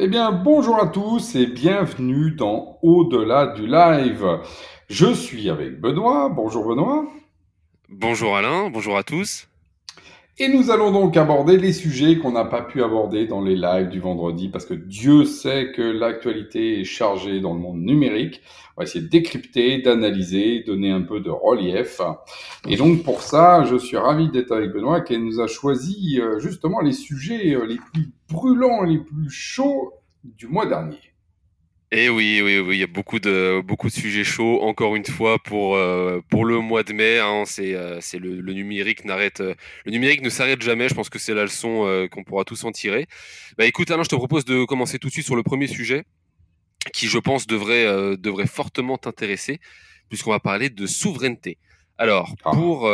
Eh bien, bonjour à tous et bienvenue dans Au-delà du live. Je suis avec Benoît. Bonjour Benoît. Bonjour Alain, bonjour à tous. Et nous allons donc aborder les sujets qu'on n'a pas pu aborder dans les lives du vendredi parce que Dieu sait que l'actualité est chargée dans le monde numérique. On va essayer de décrypter, d'analyser, donner un peu de relief. Et donc pour ça, je suis ravi d'être avec Benoît qui nous a choisi euh, justement les sujets euh, les plus brûlants, les plus chauds du mois dernier. Et oui, oui, oui, il y a beaucoup de beaucoup de sujets chauds encore une fois pour euh, pour le mois de mai. Hein, c'est euh, c'est le, le, numérique n'arrête euh, le numérique ne s'arrête jamais. Je pense que c'est la leçon qu'on pourra tous en tirer. Bah écoute Alain, je te propose de commencer tout de suite sur le premier sujet qui je pense devrait devrait fortement t'intéresser puisqu'on va parler de souveraineté. Alors ah. pour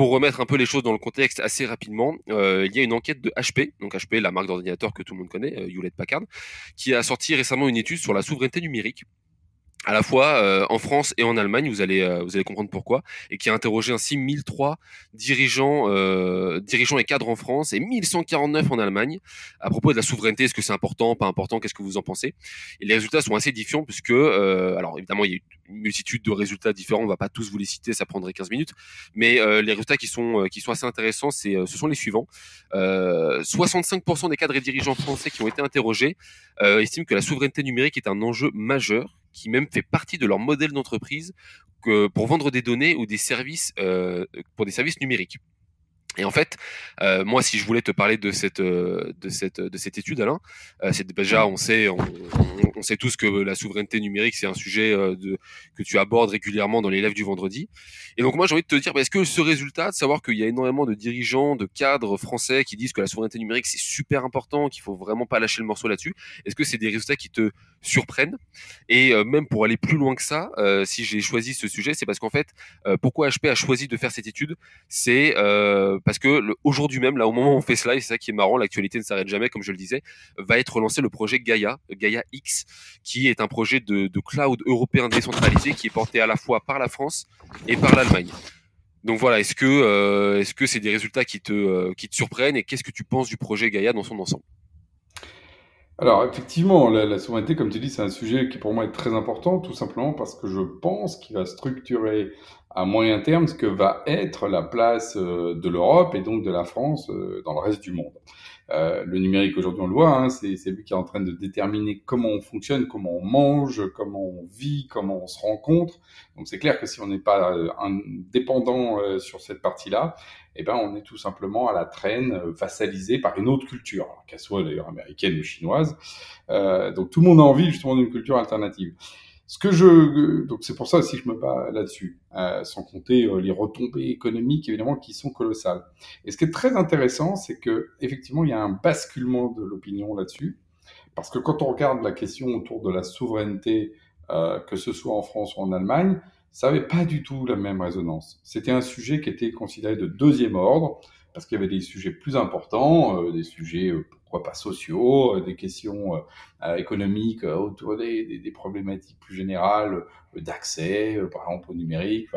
pour remettre un peu les choses dans le contexte assez rapidement, euh, il y a une enquête de HP, donc HP, la marque d'ordinateur que tout le monde connaît, euh, Hewlett Packard, qui a sorti récemment une étude sur la souveraineté numérique à la fois euh, en France et en Allemagne, vous allez euh, vous allez comprendre pourquoi, et qui a interrogé ainsi 1003 dirigeants euh, dirigeants et cadres en France et 1149 en Allemagne à propos de la souveraineté, est-ce que c'est important, pas important, qu'est-ce que vous en pensez? Et les résultats sont assez différents puisque alors évidemment il y a une multitude de résultats différents, on va pas tous vous les citer, ça prendrait 15 minutes, mais les résultats qui sont qui sont assez intéressants, c'est ce sont les suivants. 65% des cadres et dirigeants français qui ont été interrogés estiment que la souveraineté numérique est un enjeu majeur qui même fait partie de leur modèle d'entreprise pour vendre des données ou des services euh, pour des services numériques. Et en fait, euh, moi, si je voulais te parler de cette euh, de cette de cette étude, Alain, euh, c'est déjà on sait on, sait tous que la souveraineté numérique c'est un sujet euh, de, que tu abordes régulièrement dans les du vendredi. Et donc moi, j'ai envie de te dire, bah, est-ce que ce résultat, de savoir qu'il y a énormément de dirigeants, de cadres français qui disent que la souveraineté numérique c'est super important, qu'il faut vraiment pas lâcher le morceau là-dessus, est-ce que c'est des résultats qui te surprennent? Et même pour aller plus loin que ça, si j'ai choisi ce sujet, c'est parce qu'en fait, pourquoi HP a choisi de faire cette étude, c'est parce que aujourd'hui même, là au moment où on fait cela, et c'est ça qui est marrant, l'actualité ne s'arrête jamais, comme je le disais, va être lancé le projet Gaia, Gaia X, qui est un projet de, de cloud européen décentralisé qui est porté à la fois par la France et par l'Allemagne. Donc voilà, est-ce que euh, est-ce que c'est des résultats qui te euh, qui te surprennent et qu'est-ce que tu penses du projet Gaia dans son ensemble? Alors effectivement, la, souveraineté, comme tu dis, c'est un sujet qui pour moi est très important, tout simplement parce que je pense qu'il va structurer à moyen terme ce que va être la place euh, de l'Europe et donc de la France euh, dans le reste du monde. Euh, le numérique aujourd'hui, on le voit, hein, c'est lui qui est en train de déterminer comment on fonctionne, comment on mange, comment on vit, comment on se rencontre. Donc c'est clair que si on n'est pas indépendant sur cette partie-là, eh ben on est tout simplement à la traîne, vassalisé par une autre culture, qu'elle soit d'ailleurs américaine ou chinoise. donc tout le monde a envie justement d'une culture alternative. Ce que je, donc c'est pour ça aussi que je me bats là-dessus, euh, sans compter euh, les retombées économiques évidemment qui sont colossales. Et ce qui est très intéressant, c'est que effectivement il y a un basculement de l'opinion là-dessus, parce que quand on regarde la question autour de la souveraineté, euh, que ce soit en France ou en Allemagne, ça n'avait pas du tout la même résonance. C'était un sujet qui était considéré de deuxième ordre, parce qu'il y avait des sujets plus importants, euh, des sujets euh, pourquoi pas sociaux, euh, des questions économiques autour des, des, problématiques plus générales d'accès, par exemple au numérique.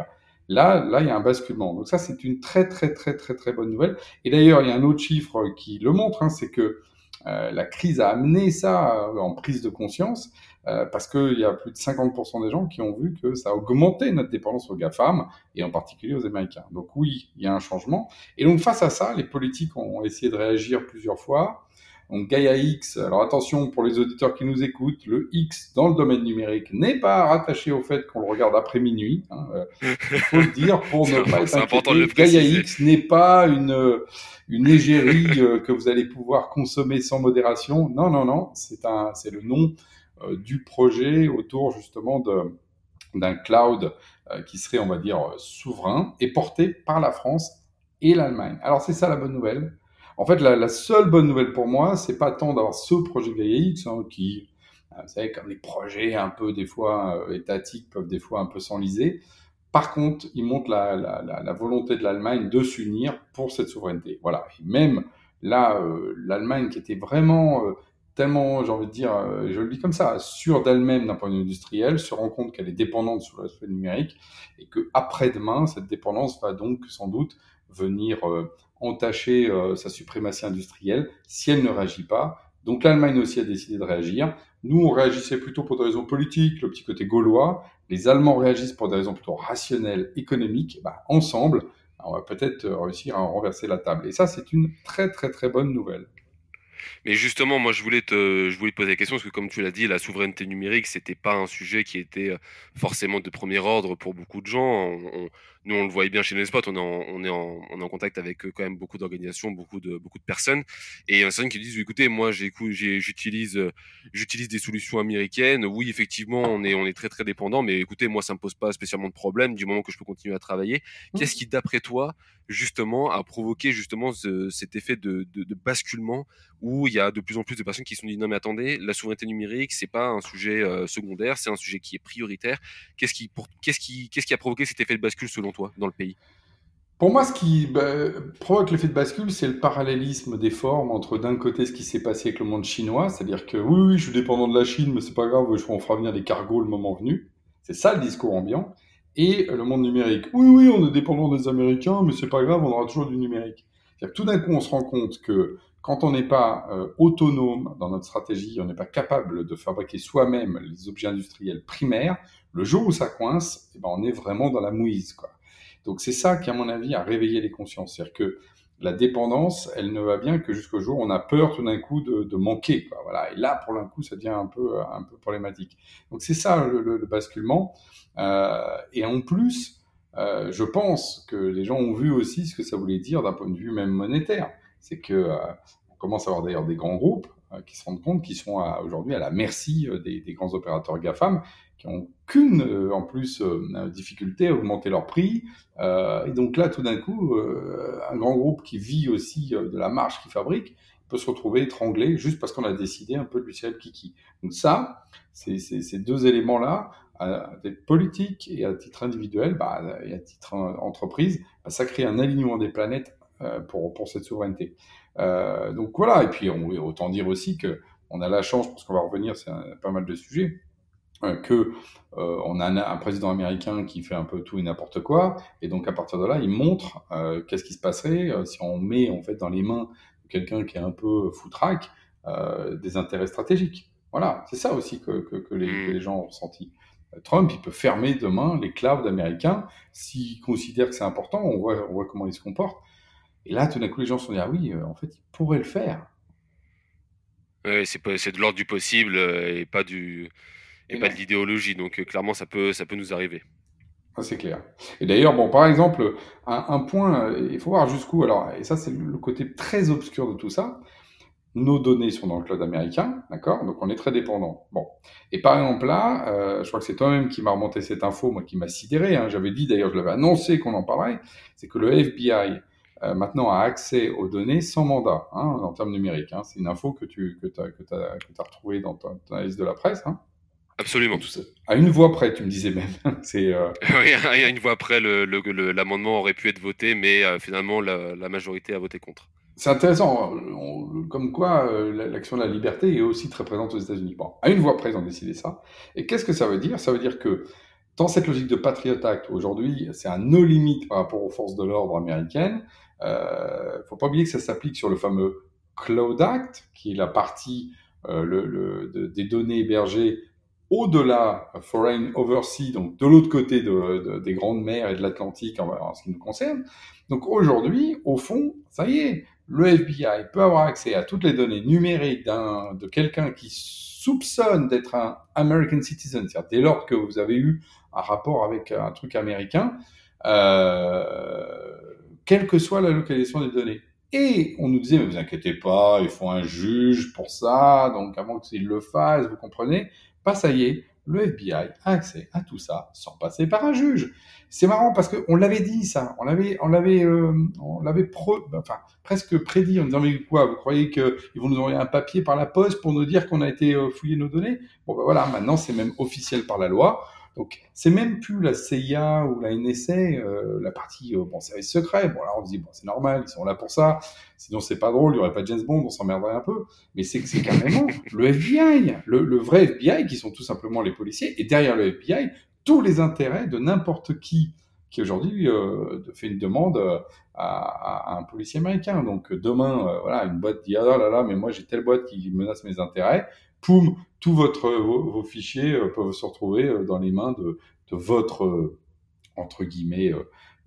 Là, là, il y a un basculement. Donc ça, c'est une très, très, très, très, très bonne nouvelle. Et d'ailleurs, il y a un autre chiffre qui le montre, hein, c'est que euh, la crise a amené ça en prise de conscience. Euh, parce qu'il y a plus de 50% des gens qui ont vu que ça a augmenté notre dépendance aux GAFAM, et en particulier aux Américains. Donc oui, il y a un changement. Et donc face à ça, les politiques ont essayé de réagir plusieurs fois. Donc Gaia X, alors attention pour les auditeurs qui nous écoutent, le X dans le domaine numérique n'est pas rattaché au fait qu'on le regarde après minuit. Hein, euh, il faut le dire pour ne pas être inquiété. Gaia X n'est pas une une égérie euh, que vous allez pouvoir consommer sans modération. Non, non, non, c'est un, c'est le nom du projet autour justement de d'un cloud qui serait, on va dire, souverain et porté par la France et l'Allemagne. Alors c'est ça la bonne nouvelle en fait, la, seule bonne nouvelle pour moi, c'est pas tant d'avoir ce projet Gaia X, hein, qui, euh, vous savez, comme les projets un peu des fois euh, étatiques peuvent des fois un peu s'enliser. Par contre, il montre la, la, volonté de l'Allemagne de s'unir pour cette souveraineté. Voilà. Et même là, euh, l'Allemagne qui était vraiment tellement, j'ai envie de dire, je le dis comme ça, sûre d'elle-même d'un point de vue industriel, se rend compte qu'elle est dépendante sur l'aspect numérique et que après-demain, cette dépendance va donc sans doute venir entacher euh, sa suprématie industrielle si elle ne réagit pas Donc l'Allemagne aussi a décidé de réagir. Nous, on réagissait plutôt pour des raisons politiques, le petit côté gaulois. Les Allemands réagissent pour des raisons plutôt rationnelles, économiques. Bah, ensemble, on va peut-être réussir à renverser la table. Et ça, c'est une très très très bonne nouvelle. Mais justement, moi, je voulais te, je poser la question parce que, comme tu l'as dit, la souveraineté numérique, c'était pas un sujet qui était euh, forcément de premier ordre pour beaucoup de gens. Nous, on le voyait bien chez Nespot, on est en, on est en, on est en contact avec euh, quand même beaucoup d'organisations, beaucoup de, beaucoup de personnes. Et il y en a certains qui disent, écoutez, moi, j'utilise, euh, j'utilise des solutions américaines. Oui, effectivement, on est, on est très, très dépendant, mais écoutez, moi, ça me pose pas spécialement de problème du moment que je peux continuer à travailler. Mmh. Qu'est-ce qui, d'après toi, justement, a provoqué justement cet effet de, de, de basculement où il y a de plus en plus de personnes qui se sont dit non mais attendez, la souveraineté numérique c'est pas un sujet euh, secondaire, c'est un sujet qui est prioritaire. Qu'est-ce qui, qu'est-ce qui, qu'est-ce qui a provoqué cet effet de bascule selon toi dans le pays? Pour moi, ce qui bah, provoque l'effet de bascule, c'est le parallélisme des formes entre d'un côté ce qui s'est passé avec le monde chinois, c'est-à-dire que oui, oui, je suis dépendant de la Chine, mais c'est pas grave, on fera venir des cargos le moment venu. C'est ça le discours ambiant. Et le monde numérique. Oui, oui, on est dépendant des Américains, mais c'est pas grave, on aura toujours du numérique. Que tout d'un coup, on se rend compte que quand on n'est pas euh, autonome dans notre stratégie, on n'est pas capable de fabriquer soi-même les objets industriels primaires, le jour où ça coince, eh ben, on est vraiment dans la mouise. Donc c'est ça qui, à mon avis, a réveillé les consciences. C'est-à-dire que la dépendance, elle ne va bien que jusqu'au jour où on a peur tout d'un coup de, de manquer. Quoi. Voilà. Et là, pour l'un coup, ça devient un peu, un peu problématique. Donc c'est ça le, le, le basculement. Euh, et en plus, euh, je pense que les gens ont vu aussi ce que ça voulait dire d'un point de vue même monétaire c'est que euh, on commence à avoir d'ailleurs des grands groupes euh, qui se rendent compte qu'ils sont aujourd'hui à la merci euh, des, des, grands opérateurs GAFAM, qui n'ont qu'une, en plus, difficulté à augmenter leur prix. et donc là, tout d'un coup, un grand groupe qui vit aussi de la marge qu'il fabrique, peut se retrouver étranglé juste parce qu'on a décidé un peu de lui tirer le kiki. Donc ça, c'est ces deux éléments-là, à titre politique et à titre individuel, bah, et à titre entreprise, bah, ça crée un alignement des planètes euh, pour, pour cette souveraineté. Euh, donc voilà, et puis on, autant dire aussi que on a la chance, parce qu'on va revenir, c'est pas mal de sujets, euh, que euh, on a un, un, président américain qui fait un peu tout et n'importe quoi, et donc à partir de là, il montre euh, qu'est-ce qui se passerait euh, si on met en fait dans les mains de quelqu'un qui est un peu foutraque des intérêts stratégiques. Voilà, c'est ça aussi que, que, que, les, que, les, gens ont ressenti. Trump, il peut fermer demain les clouds américains s'il considère que c'est important. On voit, on voit comment il se comporte. Et là, tout d'un coup, les gens se sont dit, ah oui, euh, en fait, il pourrait le faire. Oui, c'est de l'ordre du possible euh, et pas, du, et, et pas de l'idéologie. Donc, euh, clairement, ça peut, ça peut nous arriver. C'est clair. Et d'ailleurs, bon, par exemple, un, un point, il faut voir jusqu'où, alors, et ça, c'est le côté très obscur de tout ça. Nos données sont dans le cloud américain, d'accord? Donc, on est très dépendant. Bon. Et par exemple, là, euh, je crois que c'est toi-même qui m'a remonté cette info, moi, qui m'a sidéré. Hein, J'avais dit, d'ailleurs, je l'avais annoncé qu'on en parlerait. C'est que le FBI euh, maintenant a accès aux données sans mandat hein, en termes numériques. Hein. C'est une info que tu que as, que as, que as retrouvée dans ta, liste de la presse. Hein. Absolument. Tout ça. À une voix près, tu me disais même. c'est. Euh... oui, à une voix près, l'amendement aurait pu être voté, mais euh, finalement la, la, majorité a voté contre. C'est intéressant, on, comme quoi euh, l'action de la liberté est aussi très présente aux États-Unis. Bon, à une voix près, ils ont décidé ça. Et qu'est-ce que ça veut dire? Ça veut dire que dans cette logique de Patriot Act, aujourd'hui, c'est un no limite par rapport aux forces de l'ordre américaines, euh, faut pas oublier que ça s'applique sur le fameux Cloud Act, qui est la partie le, le, de, des données hébergées au-delà foreign overseas, donc de l'autre côté de, de, des grandes mers et de l'Atlantique en, ce qui nous concerne. Donc aujourd'hui, au fond, ça y est, le FBI peut avoir accès à toutes les données numériques de quelqu'un qui soupçonne d'être un American citizen, c'est-à-dire dès lors que vous avez eu un rapport avec un truc américain, euh, quelle que soit la localisation des données. Et on nous disait, mais vous inquiétez pas, il faut un juge pour ça, donc avant qu'il le fasse, vous comprenez Pas ça y est, le FBI a accès à tout ça sans passer par un juge. C'est marrant parce qu'on l'avait dit ça, on l'avait, on l'avait, euh, on l'avait enfin presque prédit en disant mais quoi, vous croyez qu'ils vont nous envoyer un papier par la poste pour nous dire qu'on a été euh, fouillé nos données? Bon ben voilà, maintenant c'est même officiel par la loi. Donc, c'est même plus la CIA ou la NSA, euh, la partie euh, bon service secret. Bon, là, on se dit bon, c'est normal, ils sont là pour ça. Sinon, c'est pas drôle, il y aurait pas James Bond, on s'emmerderait un peu. Mais c'est que c'est carrément le FBI, le, le, vrai FBI, qui sont tout simplement les policiers. Et derrière le FBI, tous les intérêts de n'importe qui qui aujourd'hui fait une demande à, un policier américain. Donc demain, voilà, une boîte dit ah là là, mais moi j'ai telle boîte qui menace mes intérêts. Poum, tous votre, vos, fichiers peuvent se retrouver dans les mains de, de votre entre guillemets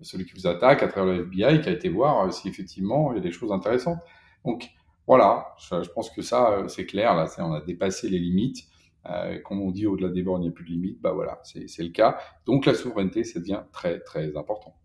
celui qui vous attaque à travers le FBI qui a été voir si effectivement il y a des choses intéressantes. Donc voilà, je, pense que ça, euh, c'est clair, là, on a dépassé les limites. Euh, comme on dit, au-delà des bords, il n'y a plus de limites. Bah voilà, c'est le cas. Donc la souveraineté, ça devient très, très important.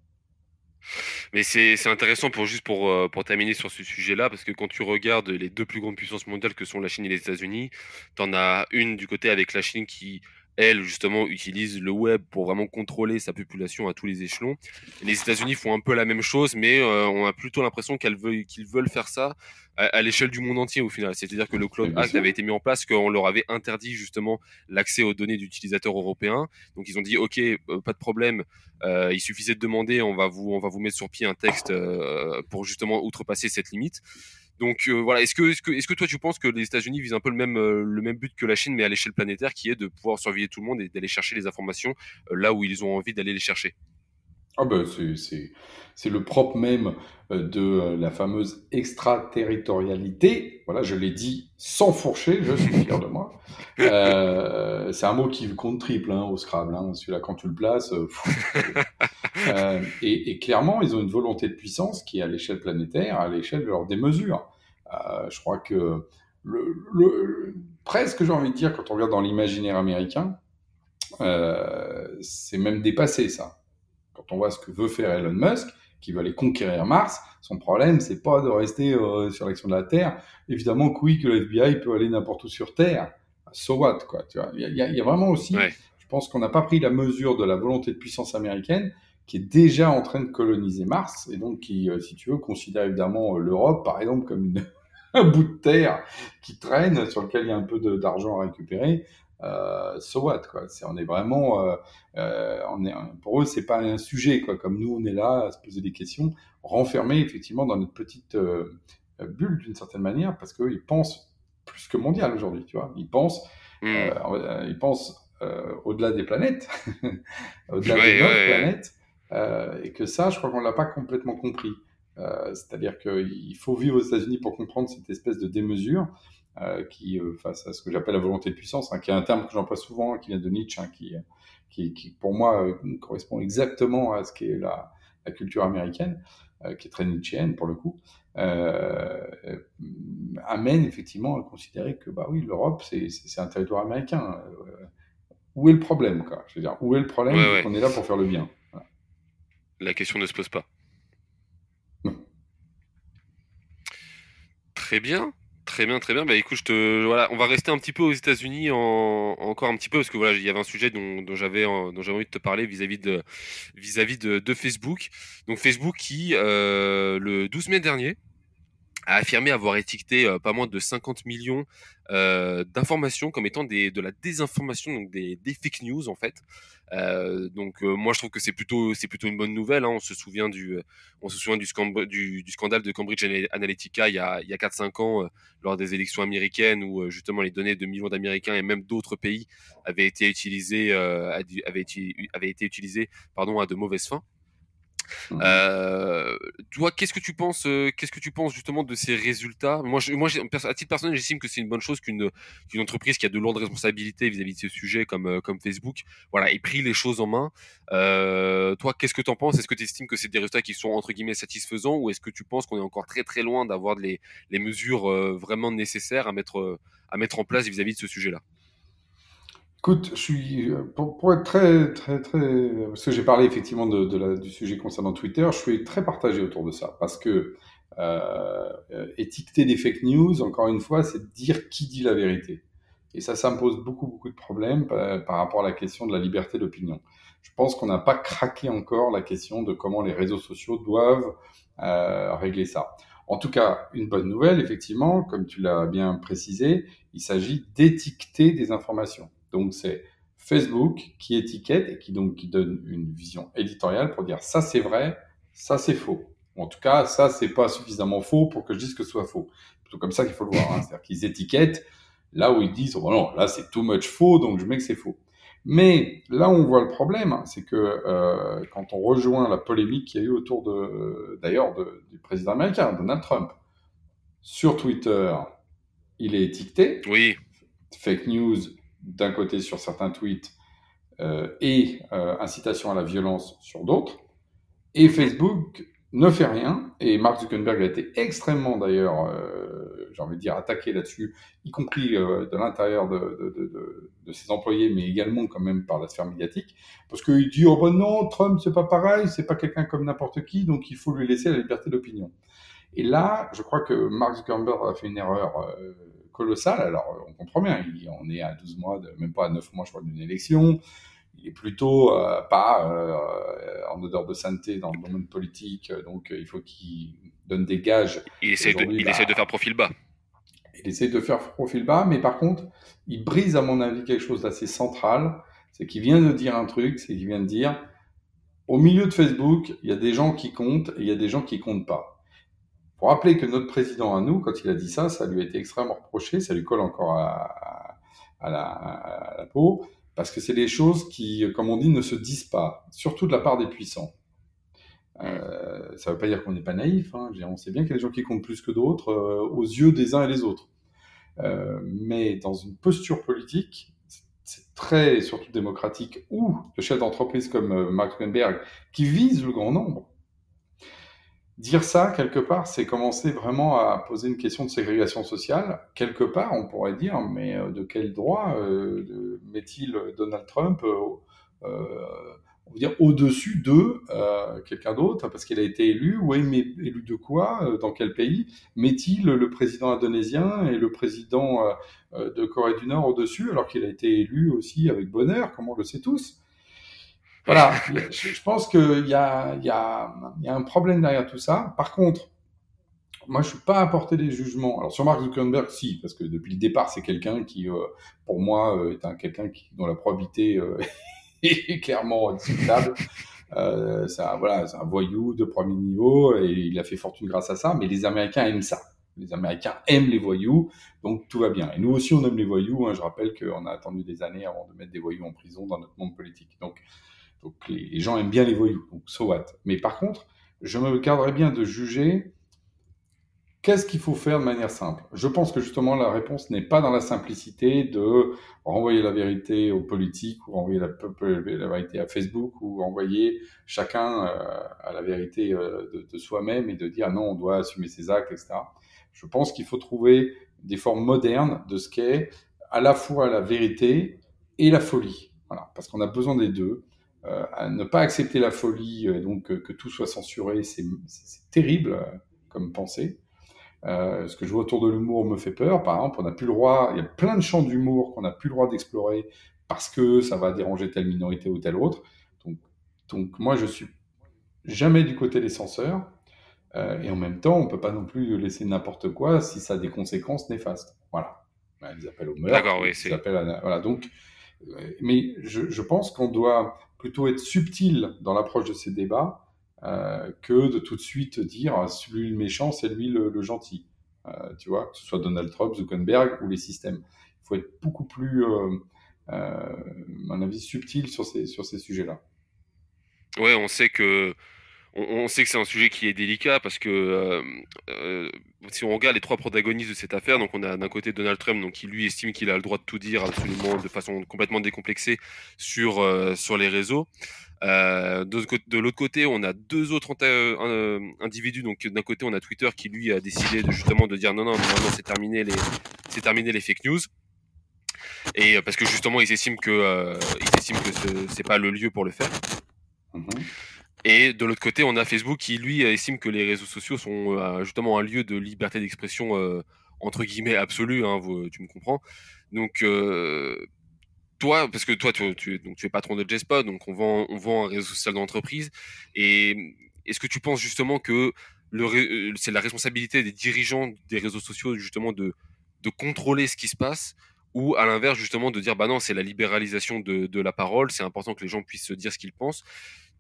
Mais c'est intéressant pour juste pour, euh, pour terminer sur ce sujet-là, parce que quand tu regardes les deux plus grandes puissances mondiales que sont la Chine et les États-Unis, tu en as une du côté avec la Chine qui elle, justement, utilise le web pour vraiment contrôler sa population à tous les échelons. les États-Unis font un peu la même chose, mais euh, on a plutôt l'impression qu'ils veulent, veulent faire ça à, l'échelle du monde entier au final. C'est-à-dire que le Cloud Act avait été mis en place, qu'on leur avait interdit justement l'accès aux données d'utilisateurs européens. Donc ils ont dit, OK, euh, pas de problème, euh, il suffisait de demander, on va vous, on va vous mettre sur pied un texte pour justement outrepasser cette limite. Donc euh, voilà, est-ce que, est-ce que, est-ce que toi tu penses que les États-Unis visent un peu le même, euh, le même but que la Chine, mais à l'échelle planétaire, qui est de pouvoir surveiller tout le monde et d'aller chercher les informations euh, là où ils ont envie d'aller les chercher? Ah ben c'est le propre même de la fameuse extraterritorialité. Voilà, je l'ai dit sans fourcher, je suis fier de moi. c'est un mot qui compte triple hein, au Scrabble. Hein. Celui-là, quand tu le places, et, et, clairement, ils ont une volonté de puissance qui est à l'échelle planétaire, à l'échelle de leur démesure. Euh, je crois que le, presque, j'ai envie de dire, quand on regarde dans l'imaginaire américain, euh, c'est même dépassé ça. Quand on voit ce que veut faire Elon Musk, qui veut aller conquérir Mars, son problème, c'est pas de rester euh, sur l'action de la Terre. Évidemment que oui, que le FBI peut aller n'importe où sur Terre. So what, quoi. Tu vois il, y a, vraiment aussi, je pense qu'on n'a pas pris la mesure de la volonté de puissance américaine qui est déjà en train de coloniser Mars et donc qui, si tu veux, considère évidemment l'Europe, par exemple, comme une, un bout de terre qui traîne, sur lequel il y a un peu d'argent à récupérer. Euh, so what quoi. C'est on est vraiment euh, euh, on est pour eux c'est pas un sujet quoi. Comme nous on est là à se poser des questions renfermés effectivement dans notre petite euh, bulle d'une certaine manière parce qu'ils pensent plus que mondial aujourd'hui tu vois. Ils pensent euh, ils pensent au-delà des planètes au-delà de notre planète et que ça je crois qu'on l'a pas complètement compris c'est-à-dire qu'il faut vivre aux États-Unis pour comprendre cette espèce de démesure euh, qui, euh, face à ce que j'appelle la volonté de puissance, hein, qui est un terme que j'emploie souvent, qui vient de Nietzsche, hein, qui, qui, qui, pour moi correspond exactement à ce qu'est la, la culture américaine, qui est très nietzschéenne pour le coup, amène effectivement à considérer que bah oui, l'Europe c'est un territoire américain. où est le problème quoi? Je veux dire, où est le problème On est là pour faire le bien? La question ne se pose pas. Très bien. Très bien, très bien. Bah écoute, on va rester un petit peu aux États-Unis en, encore un petit peu parce que voilà, il y avait un sujet dont, j'avais envie de te parler vis-à-vis de de, de, Facebook. Donc Facebook qui euh, le 12 mai dernier a affirmé avoir étiqueté euh, pas moins de 50 millions euh, d'informations comme étant des, de la désinformation, donc des, fake news en fait. Euh, donc moi je trouve que c'est plutôt c'est plutôt une bonne nouvelle. Hein. On se souvient du on se souvient du, du, scandale de Cambridge Analytica il y a, il y a 4-5 ans lors des élections américaines où justement les données de millions d'Américains et même d'autres pays avaient été utilisées avaient avaient été utilisées pardon à de mauvaises fins. Mmh. Euh, toi, qu'est-ce que tu penses euh, Qu'est-ce que tu penses justement de ces résultats? Moi, à titre personnel, j'estime que c'est une bonne chose qu'une entreprise qui a de lourdes responsabilités vis-à-vis de ce sujet, comme euh, Facebook, voilà, ait pris les choses en main. Toi, qu'est-ce que tu en penses? Est-ce que tu estimes que c'est des résultats qui sont entre guillemets satisfaisants, ou est-ce que tu penses qu'on est encore très très loin d'avoir les mesures vraiment nécessaires à mettre à mettre en place vis-à-vis -vis de ce sujet-là? Écoute, je suis pour, pour, être très très très parce que j'ai parlé effectivement de, de la, du sujet concernant Twitter, je suis très partagé autour de ça parce que euh, étiqueter des fake news, encore une fois, c'est dire qui dit la vérité. Et ça, ça me pose beaucoup beaucoup de problèmes par, par rapport à la question de la liberté d'opinion. Je pense qu'on n'a pas craqué encore la question de comment les réseaux sociaux doivent euh, régler ça. En tout cas, une bonne nouvelle, effectivement, comme tu l'as bien précisé, il s'agit d'étiqueter des informations. Donc c'est Facebook qui étiquette et qui donc qui donne une vision éditoriale pour dire ça c'est vrai, ça c'est faux. En tout cas, ça c'est pas suffisamment faux pour que je dise que ce soit faux. C'est plutôt comme ça qu'il faut le voir. Hein. C'est-à-dire qu'ils étiquettent là où ils disent oh non là c'est too much faux donc je mets que c'est faux. Mais là où on voit le problème, c'est que euh, quand on rejoint la polémique qu'il y a eu autour de, d'ailleurs, du président américain, Donald Trump, sur Twitter, il est étiqueté. Oui. Fake news d'un côté sur certains tweets euh, et euh, incitation à la violence sur d'autres. Et Facebook ne fait rien. Et Mark Zuckerberg a été extrêmement, d'ailleurs, euh, j'ai envie de dire, attaqué là-dessus, y compris de l'intérieur de, de, ses employés, mais également quand même par la sphère médiatique. Parce qu'il dit, oh ben non, Trump, c'est pas pareil, c'est pas quelqu'un comme n'importe qui, donc il faut lui laisser la liberté d'opinion. Et là, je crois que Mark Zuckerberg a fait une erreur euh, colossale. Alors, on comprend bien, on est à 12 mois, de, même pas à 9 mois, je crois, d'une élection il est plutôt euh, pas euh, en odeur de sainteté dans le domaine politique, donc euh, il faut qu'il donne des gages. Il essaie, de, il bah, essaie de faire profil bas. Il essaie de faire profil bas, mais par contre, il brise à mon avis quelque chose d'assez central, c'est qu'il vient de dire un truc, c'est qu'il vient de dire, au milieu de Facebook, il y a des gens qui comptent et il y a des gens qui comptent pas. Pour rappeler que notre président à nous, quand il a dit ça, ça lui a été extrêmement reproché, ça lui colle encore à, la, peau parce que c'est des choses qui, comme on dit, ne se disent pas, surtout de la part des puissants. Euh, ça ne veut pas dire qu'on n'est pas naïf, hein. on sait bien qu'il y a des gens qui comptent plus que d'autres euh, aux yeux des uns et des autres. Euh, mais dans une posture politique, c'est très, surtout démocratique, ou de chefs d'entreprise comme Mark Zuckerberg, qui vise le grand nombre, Dire ça, quelque part, c'est commencer vraiment à poser une question de ségrégation sociale. Quelque part, on pourrait dire, mais euh, de quel droit euh, met-il Donald Trump euh, au-dessus de quelqu'un d'autre parce qu'il a été élu Oui, mais élu de quoi Dans quel pays Met-il le président indonésien et le président de Corée du Nord au-dessus alors qu'il a été élu aussi avec bonheur, comme on le sait tous? Voilà, je, pense qu'il y a, y, y a un problème derrière tout ça. Par contre, moi, je suis pas à porter des jugements. Alors sur Mark Zuckerberg, si, parce que depuis le départ, c'est quelqu'un qui, euh, pour moi, euh, est un quelqu'un dont la probité euh, est clairement discutable. Un, voilà, c'est un voyou de premier niveau et il a fait fortune grâce à ça. Mais les Américains aiment ça. Les Américains aiment les voyous, donc tout va bien. Et nous aussi, on aime les voyous. Hein. Je rappelle qu'on a attendu des années avant de mettre des voyous en prison dans notre monde politique. Donc donc les, gens aiment bien les voyous, donc so what. Mais par contre, je me garderais bien de juger qu'est-ce qu'il faut faire de manière simple. Je pense que justement la réponse n'est pas dans la simplicité de renvoyer la vérité aux politiques ou renvoyer la, vérité à Facebook ou renvoyer chacun euh, à la vérité euh, de, de soi-même et de dire non, on doit assumer ses actes, etc. Je pense qu'il faut trouver des formes modernes de ce qu'est à la fois la vérité et la folie. Voilà, parce qu'on a besoin des deux. Euh, à ne pas accepter la folie, euh, donc que, tout soit censuré, c'est terrible euh, comme pensée. Euh, ce que je vois autour de l'humour me fait peur. Par exemple, on n'a plus le droit, il y a plein de champs d'humour qu'on n'a plus le droit d'explorer parce que ça va déranger telle minorité ou telle autre. Donc, donc moi, je suis jamais du côté des censeurs. Euh, et en même temps, on peut pas non plus laisser n'importe quoi si ça a des conséquences néfastes. Voilà. Ils appellent au meurtre. D'accord, oui. À, voilà. Donc, mais je, pense qu'on doit plutôt être subtil dans l'approche de ces débats euh, que de tout de suite dire ah, celui le méchant, c'est lui le, gentil. Euh, tu vois, que ce soit Donald Trump, Zuckerberg ou les systèmes. Il faut être beaucoup plus, euh, à mon avis, subtil sur ces, sur ces sujets-là. Ouais, on sait que on, sait que c'est un sujet qui est délicat parce que euh, euh, si on regarde les trois protagonistes de cette affaire, donc on a d'un côté Donald Trump, donc qui lui estime qu'il a le droit de tout dire absolument de façon complètement décomplexée sur euh, sur les réseaux. de, l'autre côté, on a deux autres individus. Donc d'un côté, on a Twitter qui lui a décidé de justement de dire non non non, c'est terminé les c'est terminé les fake news. Et parce que justement, ils estiment que ils estiment que c'est pas le lieu pour le faire. Mm-hmm. Et de l'autre côté, on a Facebook qui, lui, estime que les réseaux sociaux sont euh, justement un lieu de liberté d'expression, euh, entre guillemets, absolue, hein, tu me comprends. Donc, euh, toi, parce que toi, tu, tu, donc, tu es patron de JSPod, donc on vend, on vend un réseau social d'entreprise. Et est-ce que tu penses justement que c'est la responsabilité des dirigeants des réseaux sociaux, justement, de, de contrôler ce qui se passe ou à l'inverse justement de dire bah non c'est la libéralisation de, de la parole c'est important que les gens puissent se dire ce qu'ils pensent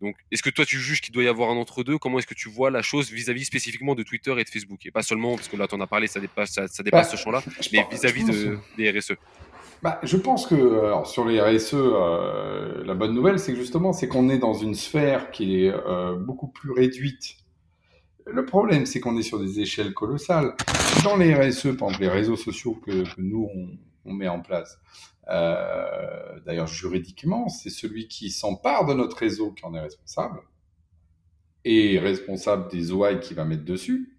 donc, est-ce que toi, tu juges qu'il doit y avoir un entre-deux? Comment est-ce que tu vois la chose vis-à-vis spécifiquement de Twitter et de Facebook? Et pas seulement, parce que là, tu en as parlé, ça dépasse, ça, dépasse bah, ce champ-là, mais vis-à-vis des RSE. bah, je pense que alors, sur les RSE, euh, la bonne nouvelle, c'est que justement, c'est qu'on est dans une sphère qui est euh, beaucoup plus réduite. Le problème, c'est qu'on est sur des échelles colossales. Dans les RSE, par exemple, les réseaux sociaux que, que nous, on, on, met en place, euh, d'ailleurs, juridiquement, c'est celui qui s'empare de notre réseau qui en est responsable et responsable des OI qui va mettre dessus.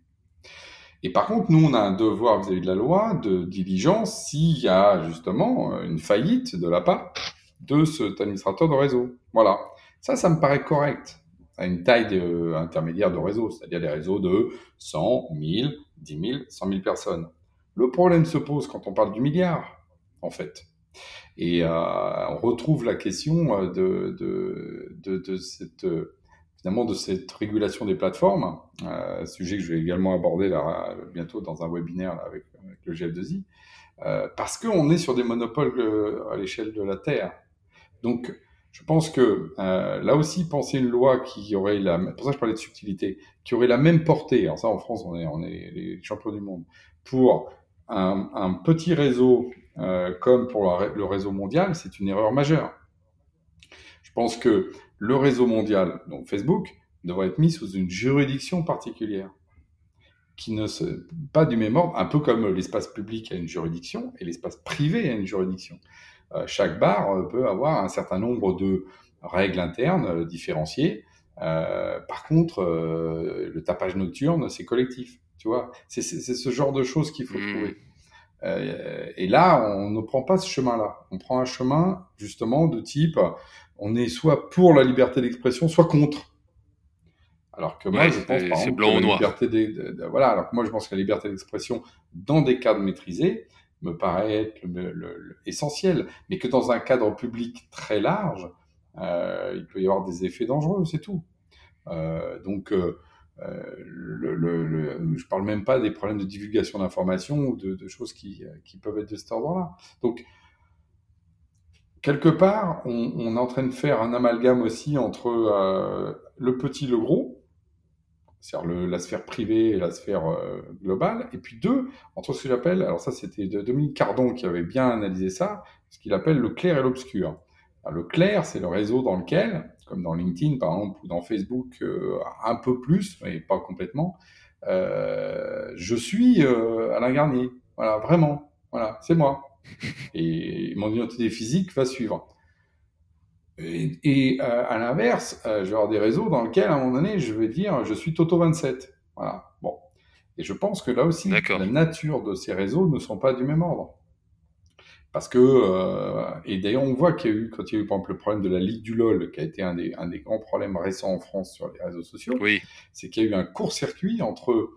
Et par contre, nous, on a un devoir vis-à-vis de la loi de diligence s'il y a justement une faillite de la part de cet administrateur de réseau. Voilà. Ça, ça me paraît correct à une taille de, intermédiaire de réseau, c'est-à-dire des réseaux de 100, 1000, 10 000, 100 000 personnes. Le problème se pose quand on parle du milliard, en fait. Et euh, on retrouve la question de, de, cette finalement de cette régulation des plateformes, euh, sujet que je vais également aborder bientôt dans un webinaire avec, le GF2I, euh, parce qu'on est sur des monopoles euh, à l'échelle de la Terre. Donc, je pense que euh, là aussi, penser une loi qui aurait la, pour ça je parlais de subtilité, qui aurait la même portée, alors ça en France on est les champions du monde, pour un, petit réseau euh, comme pour le réseau mondial, c'est une erreur majeure. Je pense que le réseau mondial, donc Facebook, devrait être mis sous une juridiction particulière, qui ne se, pas du même ordre, un peu comme l'espace public a une juridiction et l'espace privé a une juridiction. Euh, chaque bar euh, peut avoir un certain nombre de règles internes différenciées. Par contre, le tapage nocturne, c'est collectif. Tu vois, c'est ce genre de choses qu'il faut mmh. trouver. Euh, et là, on ne prend pas ce chemin-là. On prend un chemin justement de type on est soit pour la liberté d'expression, soit contre. Alors que moi, ouais, je pense par exemple blanc ou noir. liberté de, de, de, voilà, alors que moi je pense que la liberté d'expression dans des cadres maîtrisés me paraît être le, le, le, essentiel, mais que dans un cadre public très large, euh, il peut y avoir des effets dangereux, c'est tout. Euh, donc euh, le, le, je parle même pas des problèmes de divulgation d'informations ou de, choses qui, qui peuvent être de cet ordre-là. Donc quelque part, on, est en train de faire un amalgame aussi entre euh, le petit et le gros, c'est-à-dire la sphère privée et la sphère euh, globale, et puis deux, entre ce que j'appelle, alors ça c'était Dominique Cardon qui avait bien analysé ça, ce qu'il appelle le clair et l'obscur. Le clair, c'est le réseau dans lequel, comme dans LinkedIn par exemple, ou dans Facebook, euh, un peu plus, mais pas complètement, euh, je suis euh, Alain Garnier. Voilà, vraiment. Voilà, c'est moi et mon identité physique va suivre. Et, et à l'inverse, je vais avoir des réseaux dans lesquels, à un moment donné, je vais dire je suis Toto27. Voilà. Bon. Et je pense que là aussi, la nature de ces réseaux ne sont pas du même ordre. Parce que, euh, et d'ailleurs, on voit qu'il y a eu, quand il y a eu par exemple le problème de la Ligue du LOL, qui a été un des, un des grands problèmes récents en France sur les réseaux sociaux, oui. c'est qu'il y a eu un court-circuit entre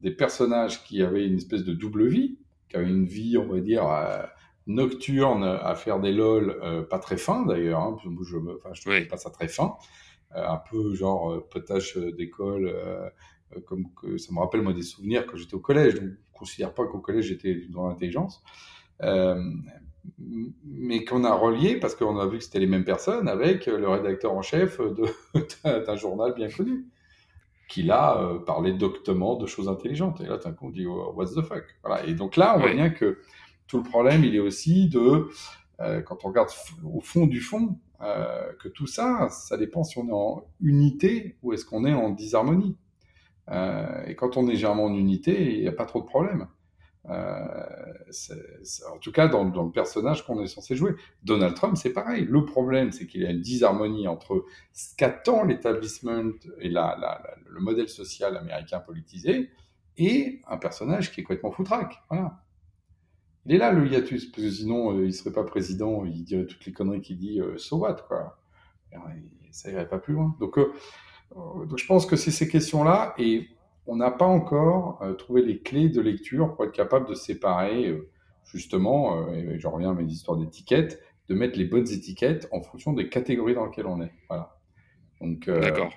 des personnages qui avaient une espèce de double vie, qui avaient une vie, on va dire, euh, nocturne à faire des lol, euh, pas très fins d'ailleurs, hein, je, enfin, je trouve oui. pas ça très fin, euh, un peu genre euh, potage d'école, euh, comme que ça me rappelle moi des souvenirs quand j'étais au collège, donc je considère pas qu'au collège j'étais dans l'intelligence, mais qu'on a relié parce qu'on a vu que c'était les mêmes personnes avec le rédacteur en chef d'un journal bien connu qui là euh, parlait doctement de choses intelligentes. Et là, d'un coup, on dit oh, What's the fuck? Voilà. Et donc là, on voit bien que tout le problème, il est aussi de, euh, quand on regarde au fond du fond, euh, que tout ça, ça dépend si on est en unité ou est-ce qu'on est en disharmonie. Euh, et quand on est généralement en unité, il n'y a pas trop de problème. Euh, en tout cas, dans, le personnage qu'on est censé jouer. Donald Trump, c'est pareil. Le problème, c'est qu'il y a une disharmonie entre ce qu'attend l'établissement et le modèle social américain politisé et un personnage qui est complètement foutraque. Voilà. Il est là le hiatus, parce que sinon, euh, il serait pas président, il dirait toutes les conneries qu'il dit, euh, so what, quoi. Ça irait pas plus loin. Donc, euh, donc je pense que c'est ces questions-là, et on n'a pas encore euh, trouvé les clés de lecture pour être capable de séparer, euh, justement, euh, et j'en reviens à mes histoires d'étiquettes, de mettre les bonnes étiquettes en fonction des catégories dans lesquelles on est. Voilà. Donc, D'accord.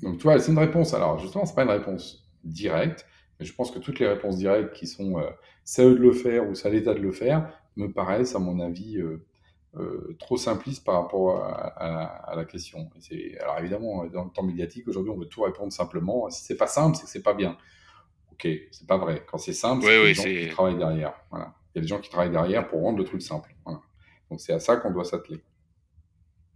Donc, tu vois, c'est une réponse. Alors, justement, c'est pas une réponse directe, mais je pense que toutes les réponses directes qui sont euh, c'est à eux de le faire ou c'est à l'État de le faire me paraissent, à mon avis, euh, euh, trop simplistes par rapport à, à, à la question. alors évidemment, dans le temps médiatique, aujourd'hui, on veut tout répondre simplement. Si c'est pas simple, c'est que c'est pas bien. Ok, c'est pas vrai. Quand c'est simple, oui, c'est oui, les gens qui travaillent derrière. Voilà. Il y a des gens qui travaillent derrière pour rendre le truc simple. Donc c'est à ça qu'on doit s'atteler.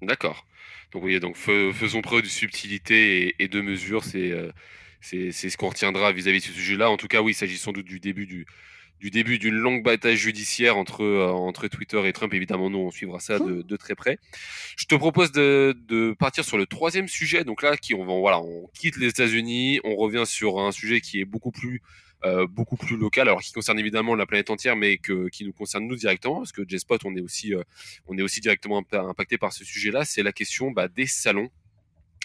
D'accord. Donc oui, donc faisons preuve de subtilité et, de mesure. C'est euh, c'est ce qu'on retiendra vis-à-vis de ce sujet-là. En tout cas, oui, il s'agit sans doute du début du, du début d'une longue bataille judiciaire entre, euh, entre Twitter et Trump. Évidemment, nous, on suivra ça de, de très près. Je te propose de, de, partir sur le troisième sujet. Donc là, qui, on, va, voilà, on quitte les États-Unis, on revient sur un sujet qui est beaucoup plus euh, beaucoup plus local, alors qui concerne évidemment la planète entière, mais que, qui nous concerne nous directement, parce que J-Spot, on est aussi, euh, on est aussi directement impacté par ce sujet-là. C'est la question bah, des salons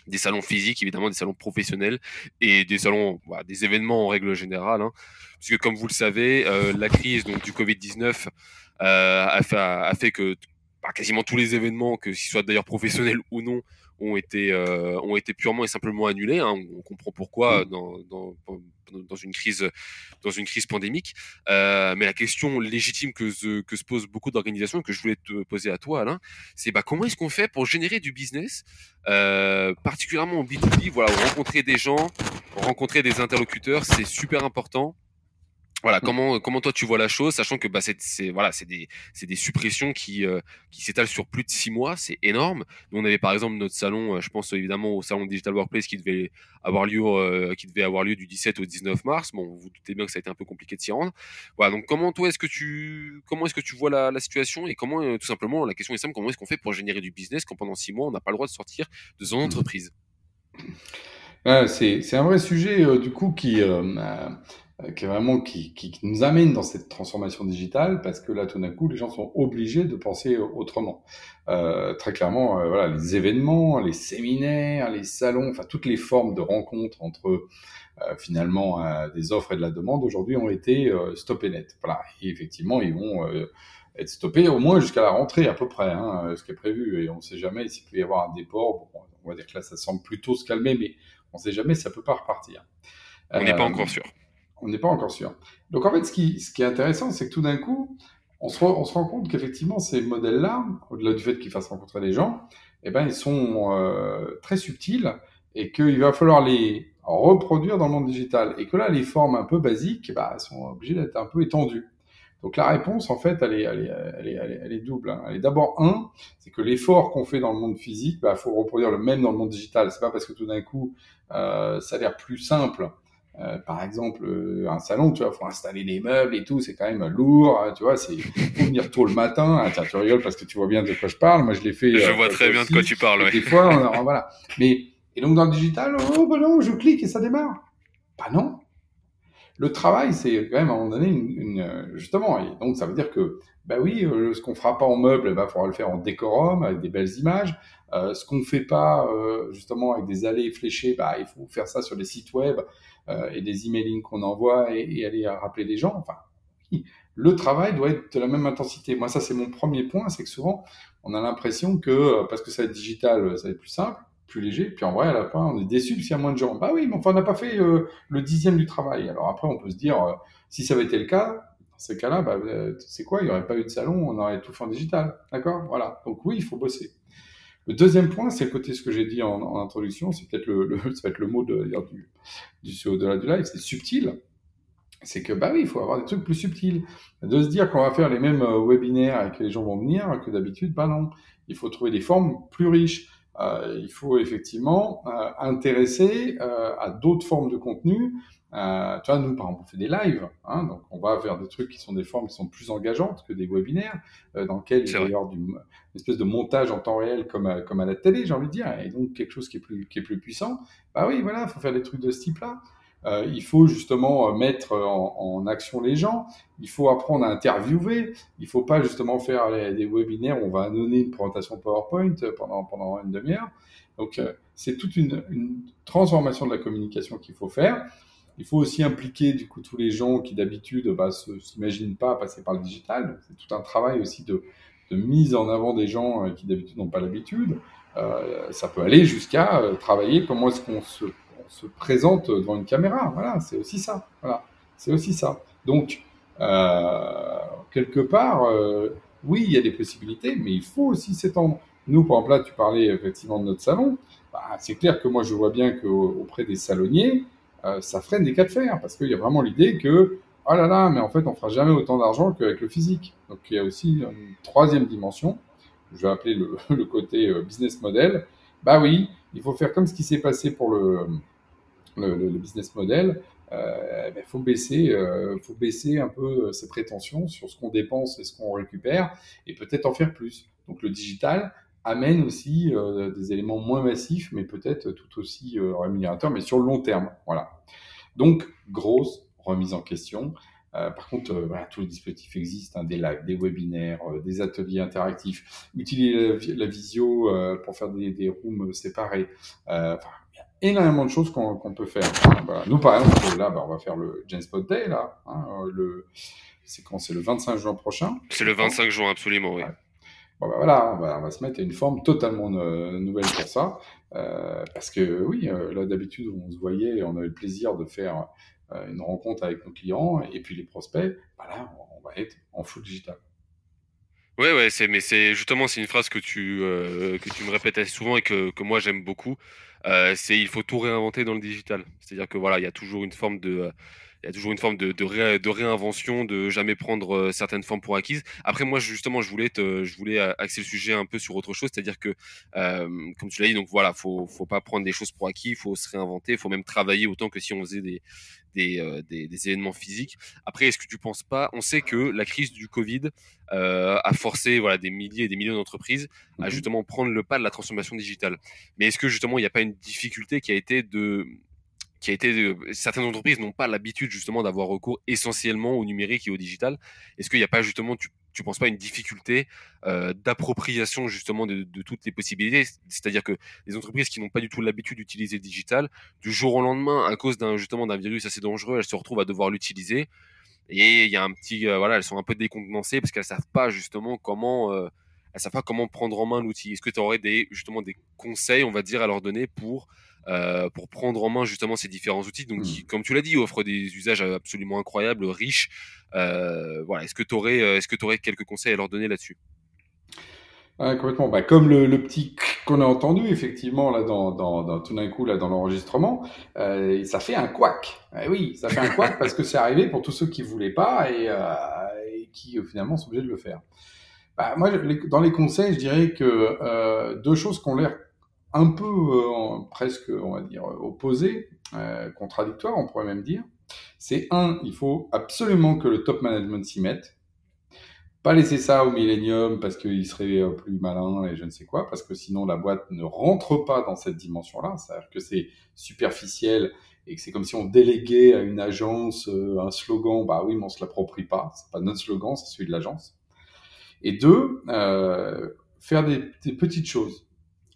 des salons physiques, évidemment, des salons professionnels et des salons, bah, des événements en règle générale. Hein. Puisque, comme vous le savez, euh, la crise du Covid-19 euh, a, fait, a fait que bah, quasiment tous les événements, que ce soit d'ailleurs professionnels ou non, ont été, euh, ont été purement et simplement annulés. Hein. On comprend pourquoi dans, dans, dans, une crise, dans une crise pandémique. Euh, mais la question légitime que se, que se posent beaucoup d'organisations et que je voulais te poser à toi, Alain, c'est bah, comment est-ce qu'on fait pour générer du business, euh, particulièrement en B2B, voilà, rencontrer des gens, rencontrer des interlocuteurs, c'est super important. Voilà, mmh. comment comment toi tu vois la chose, sachant que bah c'est voilà c'est des c'est des suppressions qui euh, qui s'étalent sur plus de six mois, c'est énorme. Nous on avait par exemple notre salon, euh, je pense évidemment au salon Digital Workplace qui devait avoir lieu euh, qui devait avoir lieu du 17 au 19 mars. Bon, vous, doutez bien que ça a été un peu compliqué de s'y rendre. Voilà, donc comment toi est-ce que tu comment est-ce que tu vois la, la situation et comment tout simplement la question est simple, comment est-ce qu'on fait pour générer du business quand pendant six mois on n'a pas le droit de sortir de son mmh. entreprise? C'est un vrai sujet du coup qui euh, qui est vraiment qui, qui, nous amène dans cette transformation digitale parce que là tout d'un coup les gens sont obligés de penser autrement. Euh, très clairement, euh, voilà, les événements, les séminaires, les salons, enfin toutes les formes de rencontres entre euh, finalement euh, des offres et de la demande aujourd'hui ont été stoppées net. Voilà, et effectivement ils vont être stoppés au moins jusqu'à la rentrée à peu près, hein, ce qui est prévu. Et on ne sait jamais s'il peut y avoir un déport. Bon, on va dire que là ça semble plutôt se calmer, mais on ne sait jamais, ça peut pas repartir. On n'est pas encore sûr on n'est pas encore sûr. Donc en fait, ce qui, est intéressant, c'est que tout d'un coup, on se, rend compte qu'effectivement, ces modèles-là, au-delà du fait qu'ils fassent rencontrer des gens, eh ben, ils sont euh, très subtils et qu'il va falloir les reproduire dans le monde digital. Et que là, les formes un peu basiques bah, sont obligées d'être un peu étendues. Donc la réponse, en fait, elle est, elle est, double. Hein. Elle est d'abord, un, c'est que l'effort qu'on fait dans le monde physique, il bah, faut reproduire le même dans le monde digital. C'est pas parce que tout d'un coup, euh, ça a l'air plus simple euh, par exemple, euh, un salon, tu vois, faut installer des meubles et tout, c'est quand même lourd, hein, tu vois, c'est faut venir tôt le matin. Ah, tiens, tu rigoles parce que tu vois bien de quoi je parle. Moi, je l'ai fait. Je euh, vois très bien de quoi tu parles. Ouais. Des fois, voilà. Mais et donc dans le digital, oh bah non, je clique et ça démarre. Bah non. Le travail, c'est quand même à un moment donné une, une, justement, et donc ça veut dire que bah oui, ce qu'on fera pas en meuble, il bah, faudra le faire en décorum avec des belles images. Ce qu'on fait pas justement avec des allées fléchées, bah il faut faire ça sur les sites web et des emailing qu'on envoie et, et, aller rappeler les gens. Enfin, le travail doit être de la même intensité. Moi, ça, c'est mon premier point, c'est que souvent, on a l'impression que euh, parce que ça va être digital, ça va être plus simple, plus léger. Puis en vrai, à la fin, on est déçu parce qu'il y a moins de gens. Bah oui, mais enfin, on n'a pas fait euh, le dixième du travail. Alors après, on peut se dire, si ça avait été le cas, dans ces cas-là, bah, c'est quoi? Il n'y aurait pas eu de salon, on aurait tout fait en digital. D'accord? Voilà. Donc oui, il faut bosser. Le deuxième point, c'est le côté ce que j'ai dit en, en c'est peut-être le, le, ça va être le mot de, du, du au-delà du live, c'est subtil. C'est que bah oui, il faut avoir des trucs plus subtils. De se dire qu'on va faire les mêmes euh, webinaires et que les gens vont venir que d'habitude, bah non. Il faut trouver des formes plus riches. Euh, il faut effectivement euh, intéresser euh, à d'autres formes de contenu euh, tu vois, nous, par exemple, on fait des lives, hein, donc on va vers des trucs qui sont des formes qui sont plus engageantes que des webinaires, euh, dans lesquels il va y avoir du, une espèce de montage en temps réel comme à, comme à la télé, j'ai envie de dire, et donc quelque chose qui est plus, qui est plus puissant. Bah oui, voilà, il faut faire des trucs de ce type-là. Euh, il faut justement euh, mettre en, en, action les gens. Il faut apprendre à interviewer. Il faut pas justement faire des webinaires où on va donner une présentation PowerPoint pendant pendant une demi-heure. Donc euh, c'est toute une, une transformation de la communication qu'il faut faire. Il faut aussi impliquer du coup tous les gens qui d'habitude bah, ne s'imaginent pas passer par le digital. C'est tout un travail aussi de, mise en avant des gens euh, qui d'habitude n'ont pas l'habitude. Euh, ça peut aller jusqu'à euh, travailler comment est-ce qu'on se, se, présente devant une caméra. Voilà, c'est aussi ça. Voilà, c'est aussi ça. Donc quelque part, oui, il y a des possibilités, mais il faut aussi s'étendre. Nous, par exemple, là, tu parlais effectivement de notre salon. Bah, c'est clair que moi, je vois bien qu'auprès des salonniers, ça freine des cas de fer, parce qu'il y a vraiment l'idée que oh là là, mais en fait, on fera jamais autant d'argent qu'avec le physique. Donc il y a aussi une troisième dimension, je vais appeler le, côté euh, business model. Bah oui, il faut faire comme ce qui s'est passé pour le, business model. Il euh, ben, faut baisser, euh, faut baisser un peu ses prétentions sur ce qu'on dépense et ce qu'on récupère, et peut-être en faire plus. Donc le digital amène aussi euh, des éléments moins massifs, mais peut-être tout aussi euh, rémunérateurs, mais sur le long terme. Voilà. Donc grosse remise en question. Euh, par contre, euh, voilà, tous les dispositifs existent, hein, des lives, des webinaires, euh, des ateliers interactifs, utiliser la, visio pour faire des, des rooms séparés. Enfin, il y a énormément de choses qu'on peut faire. Voilà. Nous, par exemple, là, bah, on va faire le Genspot Day, là. Hein, le, c'est quand? C'est le 25 juin prochain. C'est le 25 juin, absolument, oui. Ouais. Bah, voilà, on va, se mettre à une forme totalement nouvelle pour ça. Euh, parce que oui, là d'habitude on se voyait et on avait le plaisir de faire euh, une rencontre avec nos clients et puis les prospects, là, on va être en full digital. Ouais, ouais, c'est, mais c'est justement, c'est une phrase que tu, euh, que tu me répètes assez souvent et que, que moi j'aime beaucoup. Euh, c'est il faut tout réinventer dans le digital. C'est-à-dire que voilà, il y a toujours une forme de, il y a toujours une forme de, de, ré, de, réinvention, de jamais prendre euh, certaines formes pour acquises. Après, moi, justement, je voulais, te, je voulais axer le sujet un peu sur autre chose, c'est-à-dire que, euh, comme tu l'as dit, donc voilà, faut, faut pas prendre des choses pour acquis, il faut se réinventer, il faut même travailler autant que si on faisait des, des, euh, des, des, événements physiques. Après, est-ce que tu penses pas On sait que la crise du Covid euh, a forcé voilà des milliers et des millions d'entreprises à mhm. justement prendre le pas de la transformation digitale. Mais est-ce que justement il n'y a pas une difficulté qui a été de qui a été euh, certaines entreprises n'ont pas l'habitude justement d'avoir recours essentiellement au numérique et au digital. Est-ce qu'il n'y a pas justement tu tu penses pas une difficulté euh, d'appropriation justement de, toutes les possibilités? C'est-à-dire que les entreprises qui n'ont pas du tout l'habitude d'utiliser le digital, du jour au lendemain, à cause d'un justement d'un virus assez dangereux, elles se retrouvent à devoir l'utiliser. Et il y a un petit, euh, voilà, elles sont un peu décontenancées parce qu'elles savent pas justement comment, elles savent pas comment prendre en main l'outil. Est-ce que tu aurais des justement des conseils, on va dire, à leur donner pour euh, pour prendre en main justement ces différents outils, donc qui, mmh. comme tu l'as dit, offrent des usages absolument incroyables, riches. Euh, voilà, est-ce que tu aurais, euh, est-ce que tu aurais quelques conseils à leur donner là-dessus? Ah, complètement. Bah, comme le, le petit qu'on a entendu effectivement là dans, dans, dans tout d'un coup là dans l'enregistrement, euh, ça fait un couac. Eh oui, ça fait un couac parce que c'est arrivé pour tous ceux qui voulaient pas et, euh, et qui finalement sont obligés de le faire. Bah, moi, les, dans les conseils, je dirais que euh, deux choses qui ont l'air un peu euh, presque, on va dire, opposé, euh, contradictoire, on pourrait même dire. C'est un, il faut absolument que le top management s'y mette. Pas laisser ça au millénium parce qu'il serait euh, plus malin et je ne sais quoi, parce que sinon la boîte ne rentre pas dans cette dimension-là. C'est-à-dire que c'est superficiel et que c'est comme si on déléguait à une agence euh, un slogan. Bah oui, mais on se l'approprie pas. C'est pas notre slogan, c'est celui de l'agence. Et deux, euh, faire des petites choses.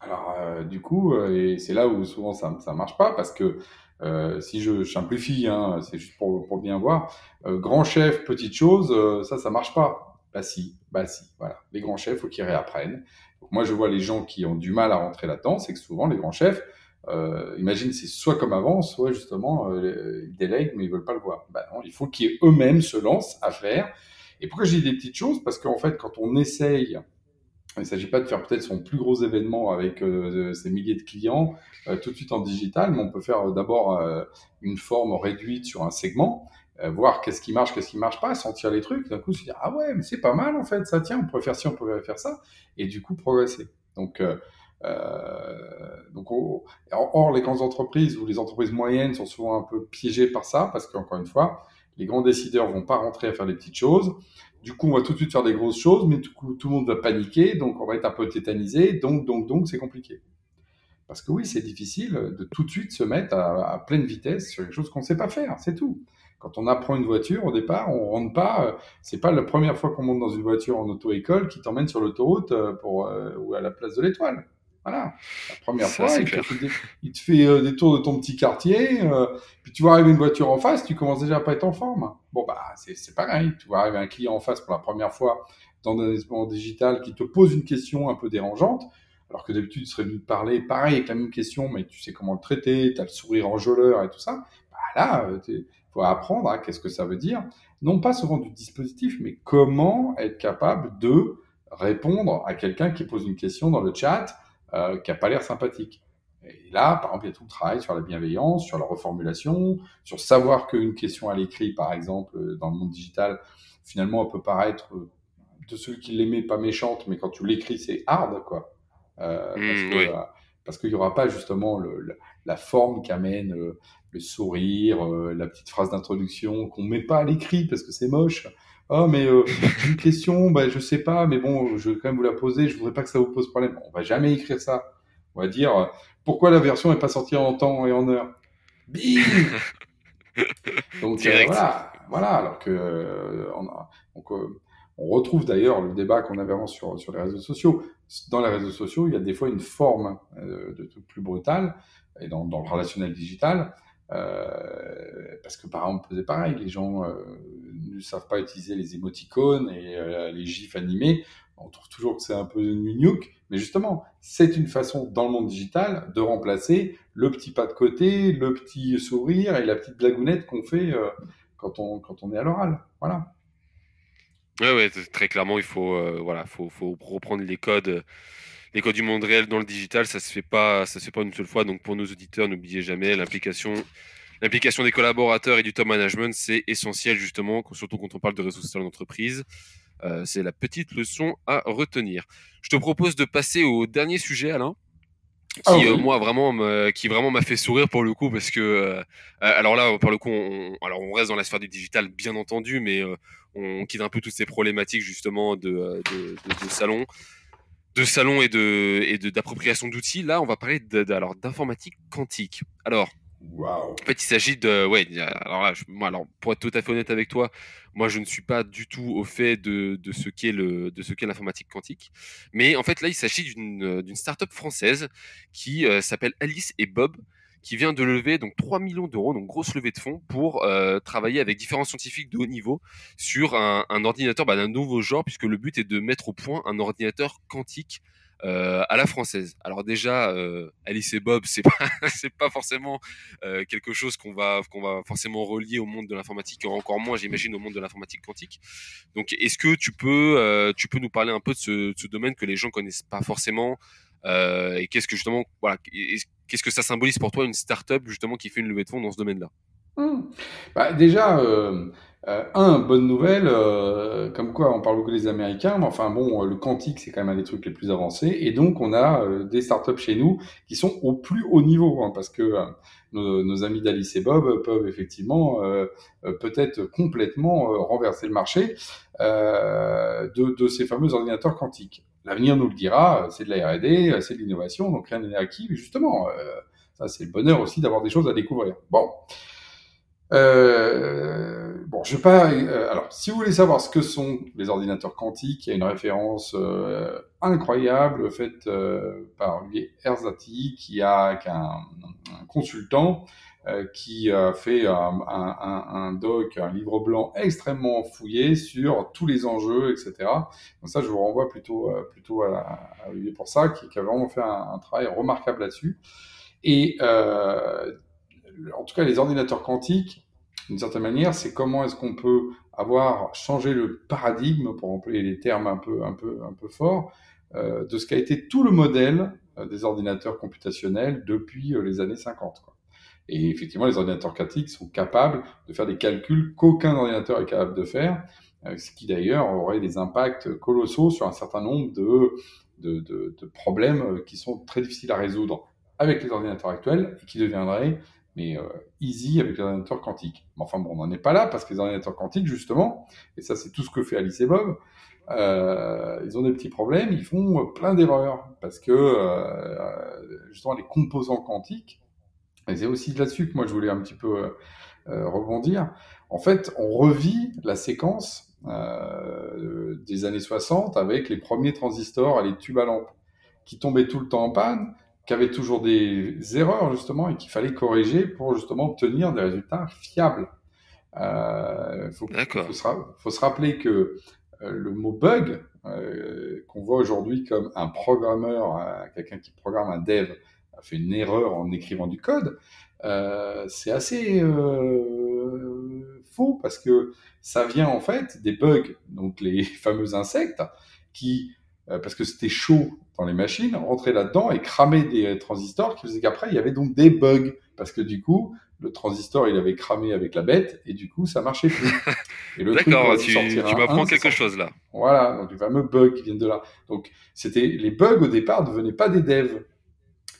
Alors, euh, du coup, euh, et c'est là où souvent ça ça marche pas parce que euh, si je simplifie, hein, c'est juste pour, pour bien voir, euh, grand chef, petite chose, euh, ça, ça marche pas. Bah si, bah si, voilà. Les grands chefs, faut qu'ils réapprennent. Moi, je vois les gens qui ont du mal à rentrer là-dedans, c'est que souvent les grands chefs, imagine, c'est soit comme avant, soit justement ils délèguent mais ils veulent pas le voir. Bah non, il faut qu'ils eux-mêmes se lancent à faire. Et pourquoi j'ai des petites choses? Parce qu'en fait, quand on essaye il ne s'agit pas de faire peut-être son plus gros événement avec euh, ses milliers de clients euh, tout de suite en digital, mais on peut faire euh, d'abord euh, une forme réduite sur un segment, euh, voir qu'est-ce qui marche, qu'est-ce qui marche pas, sentir les trucs, d'un coup se dire ah ouais mais c'est pas mal en fait, ça tient, on pourrait faire ci, on pourrait faire ça, et du coup progresser. Donc donc oh, or les grandes entreprises ou les entreprises moyennes sont souvent un peu piégées par ça parce qu'encore une fois les grands décideurs vont pas rentrer à faire des petites choses. Du coup, on va tout de suite faire des grosses choses, mais tout le monde va paniquer, donc on va être un peu tétanisé, donc, donc, donc, c'est compliqué. Parce que oui, c'est difficile de tout de suite se mettre à, pleine vitesse sur quelque chose qu'on ne sait pas faire, c'est tout. Quand on apprend une voiture, au départ, on rentre pas. C'est pas la première fois qu'on monte dans une voiture en auto-école qui t'emmène sur l'autoroute euh, euh, ou à la place de l'étoile. Voilà. La première Ça, fois, il te, fait des, il te, fait euh, des tours de ton petit quartier, euh, puis tu vois arriver une voiture en face, tu commences déjà à pas être en forme. Bon, bah, c'est pareil. Tu vois arriver un client en face pour la première fois dans un événement digital qui te pose une question un peu dérangeante, alors que d'habitude, tu serais venu te parler pareil avec la même question, mais tu sais comment le traiter, tu as le sourire enjôleur et tout ça. Bah, là, il euh, faut apprendre hein, qu'est-ce que ça veut dire. Non pas souvent du dispositif, mais comment être capable de répondre à quelqu'un qui pose une question dans le chat euh, qui a pas l'air sympathique. Et là, par exemple, il y a tout le travail sur la bienveillance, sur la reformulation, sur savoir qu'une question à l'écrit, par exemple, dans le monde digital, finalement, elle peut paraître de celui qui l'aimait pas méchante, mais quand tu l'écris, c'est hard, quoi. Euh, mmh, euh, parce qu'il n'y aura pas justement le, la, forme qu'amène euh, le sourire, la petite phrase d'introduction qu'on met pas à l'écrit parce que c'est moche. Oh, mais j'ai une question, bah, je sais pas, mais bon, je vais quand même vous la poser, je voudrais pas que ça vous pose problème. On va jamais écrire ça. On va dire pourquoi la version n'est pas sortie en temps et en heure? Bim Donc voilà, voilà, alors que on a, donc, on retrouve d'ailleurs le débat qu'on avait avant sur, sur les réseaux sociaux. Dans les réseaux sociaux, il y a des fois une forme euh, de truc plus brutal, et dans, dans le relationnel digital, euh, parce que par exemple, c'est pareil, les gens euh, ne savent pas utiliser les émoticônes et euh, les gifs animés. On trouve toujours que c'est un peu nunouk, mais justement, c'est une façon dans le monde digital de remplacer le petit pas de côté, le petit sourire et la petite blagounette qu'on fait quand, on, quand on est à l'oral. Voilà. Ouais, ouais, très clairement, il faut, voilà, faut, faut reprendre les codes, les codes du monde réel dans le digital. Ça se fait pas, ça se fait pas une seule fois. Donc pour nos auditeurs, n'oubliez jamais l'implication, l'implication des collaborateurs et du top management, c'est essentiel justement, surtout quand on parle de réseaux sociaux d'entreprise. Euh, c'est la petite leçon à retenir. Je te propose de passer au dernier sujet, Alain ah qui euh, moi vraiment qui vraiment m'a fait sourire pour le coup parce que euh, alors là pour le coup on, alors on reste dans la sphère du digital bien entendu mais on quitte un peu toutes ces problématiques justement de, euh, de, de, de salon, de salon et de et d'appropriation d'outils. Là, on va parler alors d'informatique quantique. Alors, wow. en fait, il s'agit de ouais. Alors là, moi, alors pour être tout à fait honnête avec toi, moi, je ne suis pas du tout au fait de, de ce qu'est le de ce qu'est l'informatique quantique. Mais en fait, là, il s'agit d'une d'une startup française qui euh, s'appelle Alice et Bob qui vient de lever donc 3 millions d'euros, donc grosse levée de fonds, pour euh, travailler avec différents scientifiques de haut niveau sur un, ordinateur bah, d'un nouveau genre, puisque le but est de mettre au point un ordinateur quantique euh, à la française. Alors déjà, euh, Alice et Bob, c'est pas c'est pas forcément quelque chose qu'on va qu'on va forcément relier au monde de l'informatique, encore moins, j'imagine, au monde de l'informatique quantique. Donc, est-ce que tu peux tu peux nous parler un peu de ce, domaine que les gens connaissent pas forcément et qu'est-ce que justement, qu'est-ce que ça symbolise pour toi une startup justement qui fait une levée de fonds dans ce domaine-là? Mmh. bah, Déjà, euh, euh, un, bonne nouvelle, euh, comme quoi on parle beaucoup des Américains, mais enfin bon, le quantique c'est quand même un des trucs les plus avancés, et donc on a euh, des startups chez nous qui sont au plus haut niveau, hein, parce que euh, nos, nos, amis d'Alice et Bob peuvent effectivement peut-être complètement renverser le marché de, de ces fameux ordinateurs quantiques. L'avenir nous le dira, c'est de la R&D, c'est de l'innovation, donc rien n'est acquis, mais justement, ça c'est le bonheur aussi d'avoir des choses à découvrir. Bon. Euh, bon, je vais pas. Euh, alors, si vous voulez savoir ce que sont les ordinateurs quantiques, il y a une référence euh, incroyable faite euh, par lui Erzati, qui a un, consultant euh, qui a fait un, un, un, doc, un livre blanc extrêmement fouillé sur tous les enjeux, etc. Donc ça, je vous renvoie plutôt plutôt à, à Olivier pour ça, qui, qui, a vraiment fait un, travail remarquable là-dessus. Et en tout cas, les ordinateurs quantiques, d'une certaine manière, c'est comment est-ce qu'on peut avoir changé le paradigme, pour employer les termes un peu, un peu, un peu forts, euh, de ce qu'a été tout le modèle euh, des ordinateurs computationnels depuis euh, les années 50. Quoi. Et effectivement, les ordinateurs quantiques sont capables de faire des calculs qu'aucun ordinateur est capable de faire, euh, ce qui d'ailleurs aurait des impacts colossaux sur un certain nombre de, de, de, de problèmes euh, qui sont très difficiles à résoudre avec les ordinateurs actuels et qui deviendraient mais euh, easy avec les ordinateurs quantiques. Mais enfin bon, on n'en est pas là parce que les ordinateurs quantiques, justement, et ça c'est tout ce que fait Alice et Bob, euh, ils ont des petits problèmes, ils font plein d'erreurs parce que euh, justement les composants quantiques, et c'est aussi là-dessus que moi je voulais un petit peu euh, rebondir. En fait, on revit la séquence euh, des années 60 avec les premiers transistors à les tubes à lampe qui tombaient tout le temps en panne qui avait toujours des erreurs justement et qu'il fallait corriger pour justement obtenir des résultats fiables. Euh, faut, faut, se, faut se rappeler que euh, le mot bug, euh, qu'on voit aujourd'hui comme un programmeur, euh, quelqu'un qui programme un dev, a fait une erreur en écrivant du code, euh, c'est assez euh, faux parce que ça vient en fait des bugs, donc les fameux insectes, qui euh, parce que c'était chaud dans les machines, rentrait là-dedans et cramait des transistors qui faisaient qu'après, il y avait donc des bugs. Parce que du coup, le transistor, il avait cramé avec la bête et du coup, ça marchait plus. D'accord, tu, tu m'apprends quelque chose là. Voilà, donc les fameux bugs qui viennent de là. Donc, c'était les bugs au départ ne venaient pas des devs.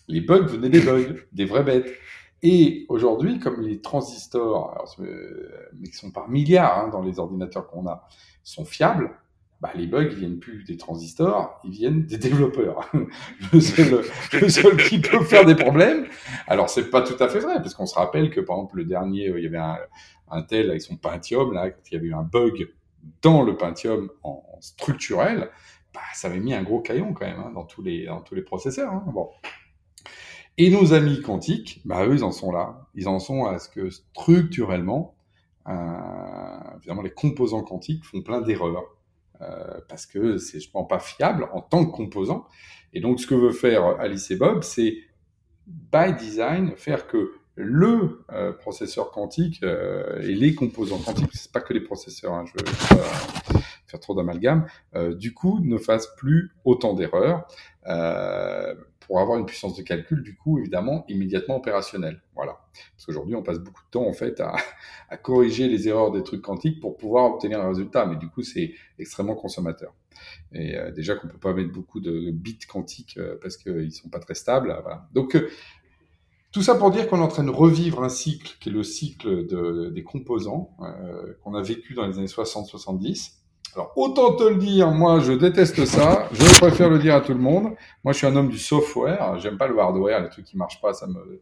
Les bugs venaient des bugs, des vraies bêtes. Et aujourd'hui, comme les transistors, mais qui sont par milliards hein, dans les ordinateurs qu'on a, sont fiables, bah, les bugs ils viennent plus des transistors, ils viennent des développeurs. le, seul, le seul qui peut faire des problèmes. Alors c'est pas tout à fait vrai parce qu'on se rappelle que par exemple le dernier, euh, il y avait un, un tel avec son Pentium là, il y avait eu un bug dans le Pentium en, structurel, bah, ça avait mis un gros caillon quand même hein, dans tous les dans tous les processeurs. Hein. Bon. Et nos amis quantiques, bah eux ils en sont là, ils en sont à ce que structurellement, euh, évidemment les composants quantiques font plein d'erreurs euh, parce que c'est pense pas fiable en tant que composant. Et donc ce que veut faire Alice et Bob, c'est by design faire que le euh, processeur quantique euh, et les composants quantiques, c'est pas que les processeurs, hein, je veux pas faire trop d'amalgame, du coup ne fassent plus autant d'erreurs pour avoir une puissance de calcul, du coup, évidemment, immédiatement opérationnelle. Voilà. Parce qu'aujourd'hui, on passe beaucoup de temps, en fait, à, corriger les erreurs des trucs quantiques pour pouvoir obtenir un résultat. Mais du coup, c'est extrêmement consommateur. Et euh, déjà qu'on peut pas mettre beaucoup de bits quantiques euh, parce qu'ils sont pas très stables. Voilà. Donc, euh, tout ça pour dire qu'on est en train de revivre un cycle qui est le cycle de, des composants qu'on a vécu dans les années 60-70 alors, autant te le dire, moi, je déteste ça. Je préfère le dire à tout le monde. Moi, je suis un homme du software. J'aime pas le hardware, les trucs qui marchent pas, ça me.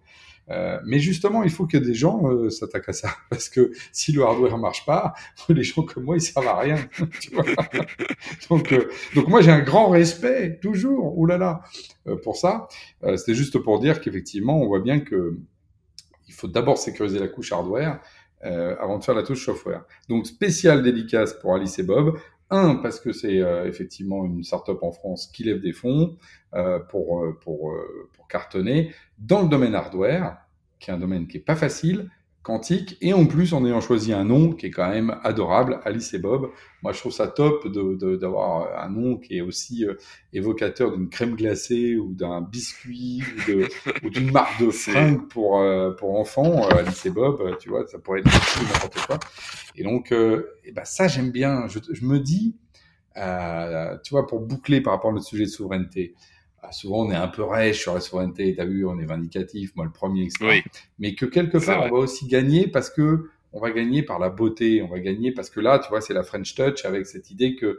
Euh, mais justement, il faut que des gens euh, s'attaquent à ça, parce que si le hardware marche pas, les gens comme moi, ils servent à rien. tu vois? Donc, euh, donc moi, j'ai un grand respect toujours. Oulala, pour ça. C'était juste pour dire qu'effectivement, on voit bien que il faut d'abord sécuriser la couche hardware euh, avant de faire la touche software. Donc spécial dédicace pour Alice et Bob. Un, parce que c'est euh, effectivement une startup en France qui lève des fonds euh, pour, euh, pour, euh, pour cartonner dans le domaine hardware, qui est un domaine qui est pas facile, quantique, et en plus en ayant choisi un nom qui est quand même adorable, Alice et Bob. Moi, je trouve ça top d'avoir de, un nom qui est aussi euh, évocateur d'une crème glacée ou d'un biscuit ou d'une marque de fringues pour euh, pour enfants. Euh, Alice et Bob, tu vois, ça pourrait être n'importe quoi. Et donc, et ben ça, j'aime bien. Je, je, me dis, tu vois, pour boucler par rapport à notre sujet de souveraineté. Ah, souvent on est un peu rêche sur la souveraineté, t'as vu, on est vindicatif, moi le premier, etc. Oui. Mais que quelque part on va aussi gagner parce que on va gagner par la beauté, on va gagner parce que là, tu vois, c'est la French Touch avec cette idée que euh,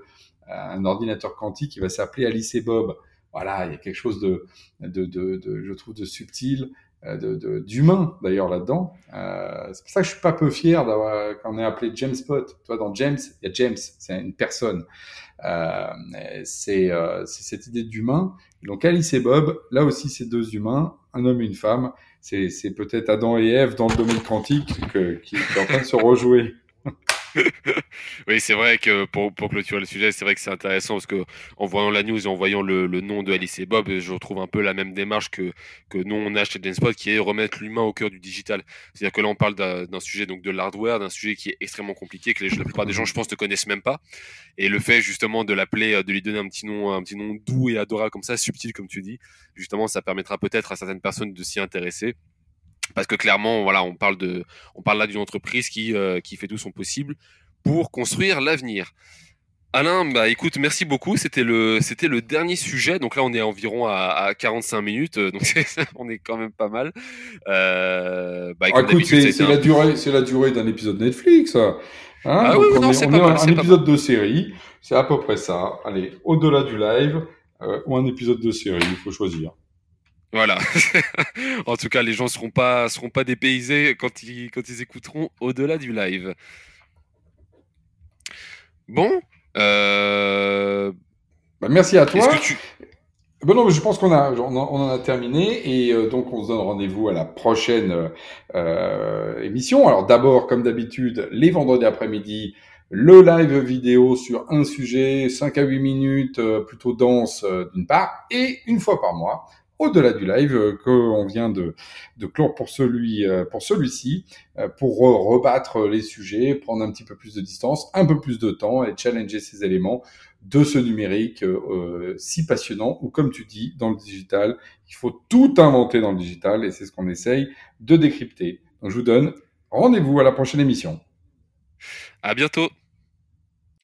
un ordinateur quantique, va s'appeler Alice et Bob. Voilà, il y a quelque chose de, de, de, de je trouve, de subtil, d'humain d'ailleurs là-dedans. Euh, c'est pour ça que je suis pas peu fier d'avoir qu'on ait appelé James Pot. Toi, dans James, il y a James, c'est une personne. Euh, c'est euh, cette idée d'humain. Donc Alice et Bob, là aussi c'est deux humains, un homme et une femme. C'est peut-être Adam et Ève dans le domaine quantique que, qui est en train de se rejouer. oui, c'est vrai que pour, pour clôturer le sujet, c'est vrai que c'est intéressant parce que en voyant la news et en voyant le, nom de Alice et Bob, je retrouve un peu la même démarche que, que nous on a chez Denspot qui est remettre l'humain au cœur du digital. C'est-à-dire que là on parle d'un sujet donc de l'hardware, d'un sujet qui est extrêmement compliqué, que la plupart des gens je pense ne connaissent même pas. Et le fait justement de l'appeler, de lui donner un petit nom, un petit nom doux et adorable comme ça, subtil comme tu dis, justement ça permettra peut-être à certaines personnes de s'y intéresser parce que clairement, voilà, on parle de, on parle là d'une entreprise qui, euh, qui fait tout son possible pour construire l'avenir. Alain, bah écoute, merci beaucoup. C'était le, c'était le dernier sujet. Donc là, on est environ à, à 45 minutes, donc on est quand même pas mal. Euh, bah, ah, écoute, c'est un... la durée, c'est la durée d'un épisode Netflix. Hein ah oui, on non, est, on est un épisode de série. C'est à peu près ça. Allez, au-delà du live euh, ou un épisode de série, il faut choisir. Voilà. en tout cas, les gens seront pas seront pas dépaysés quand ils quand ils écouteront au-delà du live. Bon. Euh... Bah, merci à toi. Tu... Ben non, mais je pense qu'on a, on, en a terminé et euh, donc on se donne rendez-vous à la prochaine euh, émission. Alors d'abord, comme d'habitude, les vendredis après-midi, le live vidéo sur un sujet, 5 à 8 minutes, plutôt dense d'une part, et une fois par mois, au-delà du live euh, qu'on vient de, clore pour celui euh, pour celui-ci euh, pour rebattre les sujets, prendre un petit peu plus de distance, un peu plus de temps et challenger ces éléments de ce numérique si passionnant, ou comme tu dis, dans le digital, il faut tout inventer dans le digital, et c'est ce qu'on essaye de décrypter. Donc je vous donne rendez-vous à la prochaine émission. À bientôt.